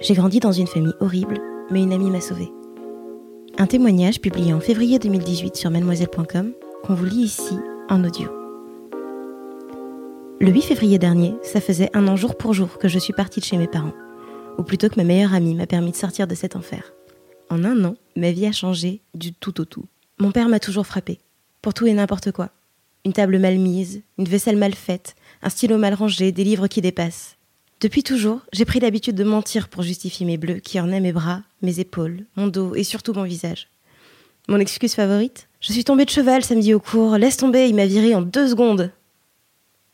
J'ai grandi dans une famille horrible, mais une amie m'a sauvée. Un témoignage publié en février 2018 sur mademoiselle.com qu'on vous lit ici en audio. Le 8 février dernier, ça faisait un an jour pour jour que je suis partie de chez mes parents, ou plutôt que ma meilleure amie m'a permis de sortir de cet enfer. En un an, ma vie a changé du tout au tout. Mon père m'a toujours frappé, pour tout et n'importe quoi. Une table mal mise, une vaisselle mal faite, un stylo mal rangé, des livres qui dépassent. Depuis toujours, j'ai pris l'habitude de mentir pour justifier mes bleus qui ornaient mes bras, mes épaules, mon dos et surtout mon visage. Mon excuse favorite? Je suis tombée de cheval samedi au cours, laisse tomber, il m'a viré en deux secondes.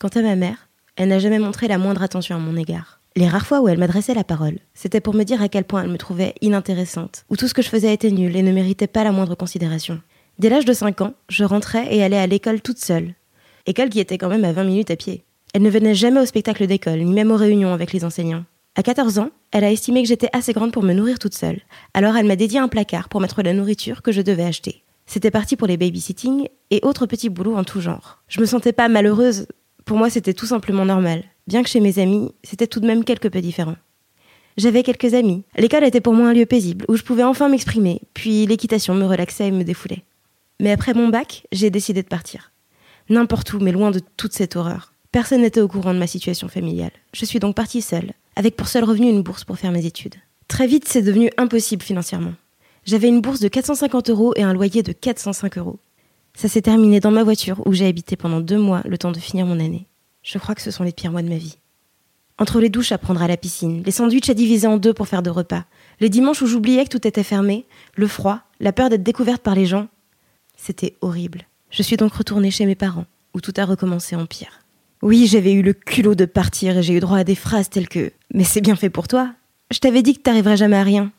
Quant à ma mère, elle n'a jamais montré la moindre attention à mon égard. Les rares fois où elle m'adressait la parole, c'était pour me dire à quel point elle me trouvait inintéressante, ou tout ce que je faisais était nul et ne méritait pas la moindre considération. Dès l'âge de 5 ans, je rentrais et allais à l'école toute seule. École qui était quand même à 20 minutes à pied. Elle ne venait jamais au spectacle d'école, ni même aux réunions avec les enseignants. À 14 ans, elle a estimé que j'étais assez grande pour me nourrir toute seule. Alors elle m'a dédié un placard pour mettre la nourriture que je devais acheter. C'était parti pour les babysitting et autres petits boulots en tout genre. Je me sentais pas malheureuse. Pour moi, c'était tout simplement normal. Bien que chez mes amis, c'était tout de même quelque peu différent. J'avais quelques amis. L'école était pour moi un lieu paisible où je pouvais enfin m'exprimer, puis l'équitation me relaxait et me défoulait. Mais après mon bac, j'ai décidé de partir. N'importe où, mais loin de toute cette horreur. Personne n'était au courant de ma situation familiale. Je suis donc partie seule, avec pour seul revenu une bourse pour faire mes études. Très vite, c'est devenu impossible financièrement. J'avais une bourse de 450 euros et un loyer de 405 euros. Ça s'est terminé dans ma voiture où j'ai habité pendant deux mois le temps de finir mon année. Je crois que ce sont les pires mois de ma vie. Entre les douches à prendre à la piscine, les sandwichs à diviser en deux pour faire de repas, les dimanches où j'oubliais que tout était fermé, le froid, la peur d'être découverte par les gens, c'était horrible. Je suis donc retournée chez mes parents, où tout a recommencé en pire. Oui, j'avais eu le culot de partir et j'ai eu droit à des phrases telles que Mais c'est bien fait pour toi. Je t'avais dit que t'arriverais jamais à rien.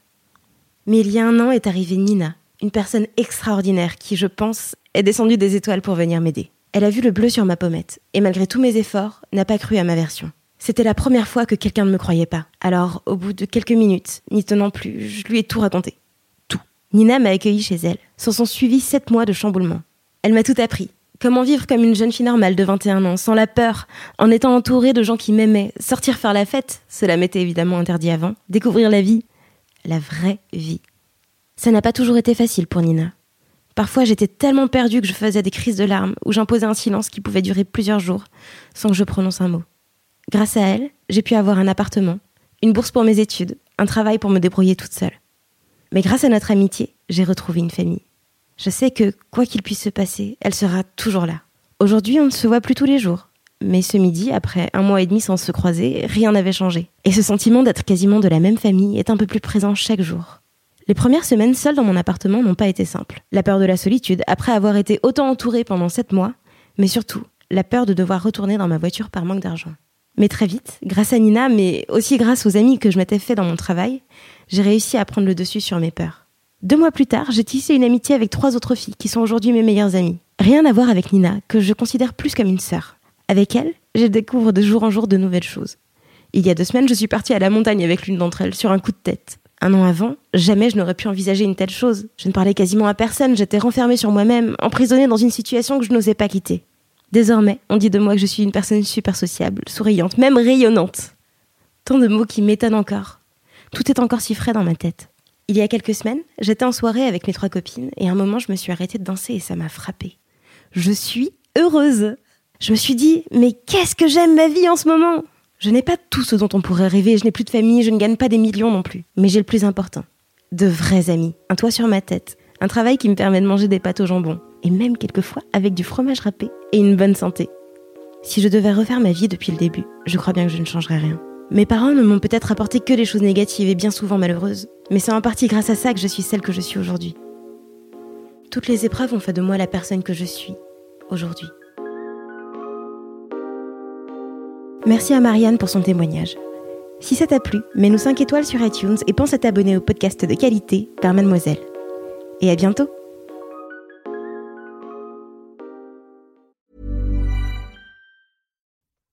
Mais il y a un an est arrivée Nina, une personne extraordinaire qui, je pense, est descendue des étoiles pour venir m'aider. Elle a vu le bleu sur ma pommette et malgré tous mes efforts, n'a pas cru à ma version. C'était la première fois que quelqu'un ne me croyait pas. Alors, au bout de quelques minutes, n'y tenant plus, je lui ai tout raconté. Tout. Nina m'a accueilli chez elle. S'en sont suivis sept mois de chamboulement. Elle m'a tout appris. Comment vivre comme une jeune fille normale de 21 ans, sans la peur, en étant entourée de gens qui m'aimaient, sortir faire la fête, cela m'était évidemment interdit avant, découvrir la vie, la vraie vie. Ça n'a pas toujours été facile pour Nina. Parfois j'étais tellement perdue que je faisais des crises de larmes, ou j'imposais un silence qui pouvait durer plusieurs jours, sans que je prononce un mot. Grâce à elle, j'ai pu avoir un appartement, une bourse pour mes études, un travail pour me débrouiller toute seule. Mais grâce à notre amitié, j'ai retrouvé une famille. Je sais que, quoi qu'il puisse se passer, elle sera toujours là. Aujourd'hui, on ne se voit plus tous les jours. Mais ce midi, après un mois et demi sans se croiser, rien n'avait changé. Et ce sentiment d'être quasiment de la même famille est un peu plus présent chaque jour. Les premières semaines seules dans mon appartement n'ont pas été simples. La peur de la solitude, après avoir été autant entourée pendant sept mois, mais surtout, la peur de devoir retourner dans ma voiture par manque d'argent. Mais très vite, grâce à Nina, mais aussi grâce aux amis que je m'étais fait dans mon travail, j'ai réussi à prendre le dessus sur mes peurs. Deux mois plus tard, j'ai tissé une amitié avec trois autres filles qui sont aujourd'hui mes meilleures amies. Rien à voir avec Nina, que je considère plus comme une sœur. Avec elle, je découvre de jour en jour de nouvelles choses. Il y a deux semaines, je suis partie à la montagne avec l'une d'entre elles sur un coup de tête. Un an avant, jamais je n'aurais pu envisager une telle chose. Je ne parlais quasiment à personne, j'étais renfermée sur moi-même, emprisonnée dans une situation que je n'osais pas quitter. Désormais, on dit de moi que je suis une personne super sociable, souriante, même rayonnante. Tant de mots qui m'étonnent encore. Tout est encore si frais dans ma tête. Il y a quelques semaines, j'étais en soirée avec mes trois copines et à un moment je me suis arrêtée de danser et ça m'a frappée. Je suis heureuse. Je me suis dit, mais qu'est-ce que j'aime ma vie en ce moment? Je n'ai pas tout ce dont on pourrait rêver, je n'ai plus de famille, je ne gagne pas des millions non plus. Mais j'ai le plus important. De vrais amis, un toit sur ma tête, un travail qui me permet de manger des pâtes au jambon, et même quelquefois avec du fromage râpé et une bonne santé. Si je devais refaire ma vie depuis le début, je crois bien que je ne changerais rien. Mes parents ne m'ont peut-être apporté que des choses négatives et bien souvent malheureuses, mais c'est en partie grâce à ça que je suis celle que je suis aujourd'hui. Toutes les épreuves ont fait de moi la personne que je suis aujourd'hui. Merci à Marianne pour son témoignage. Si ça t'a plu, mets-nous 5 étoiles sur iTunes et pense à t'abonner au podcast de qualité par Mademoiselle. Et à bientôt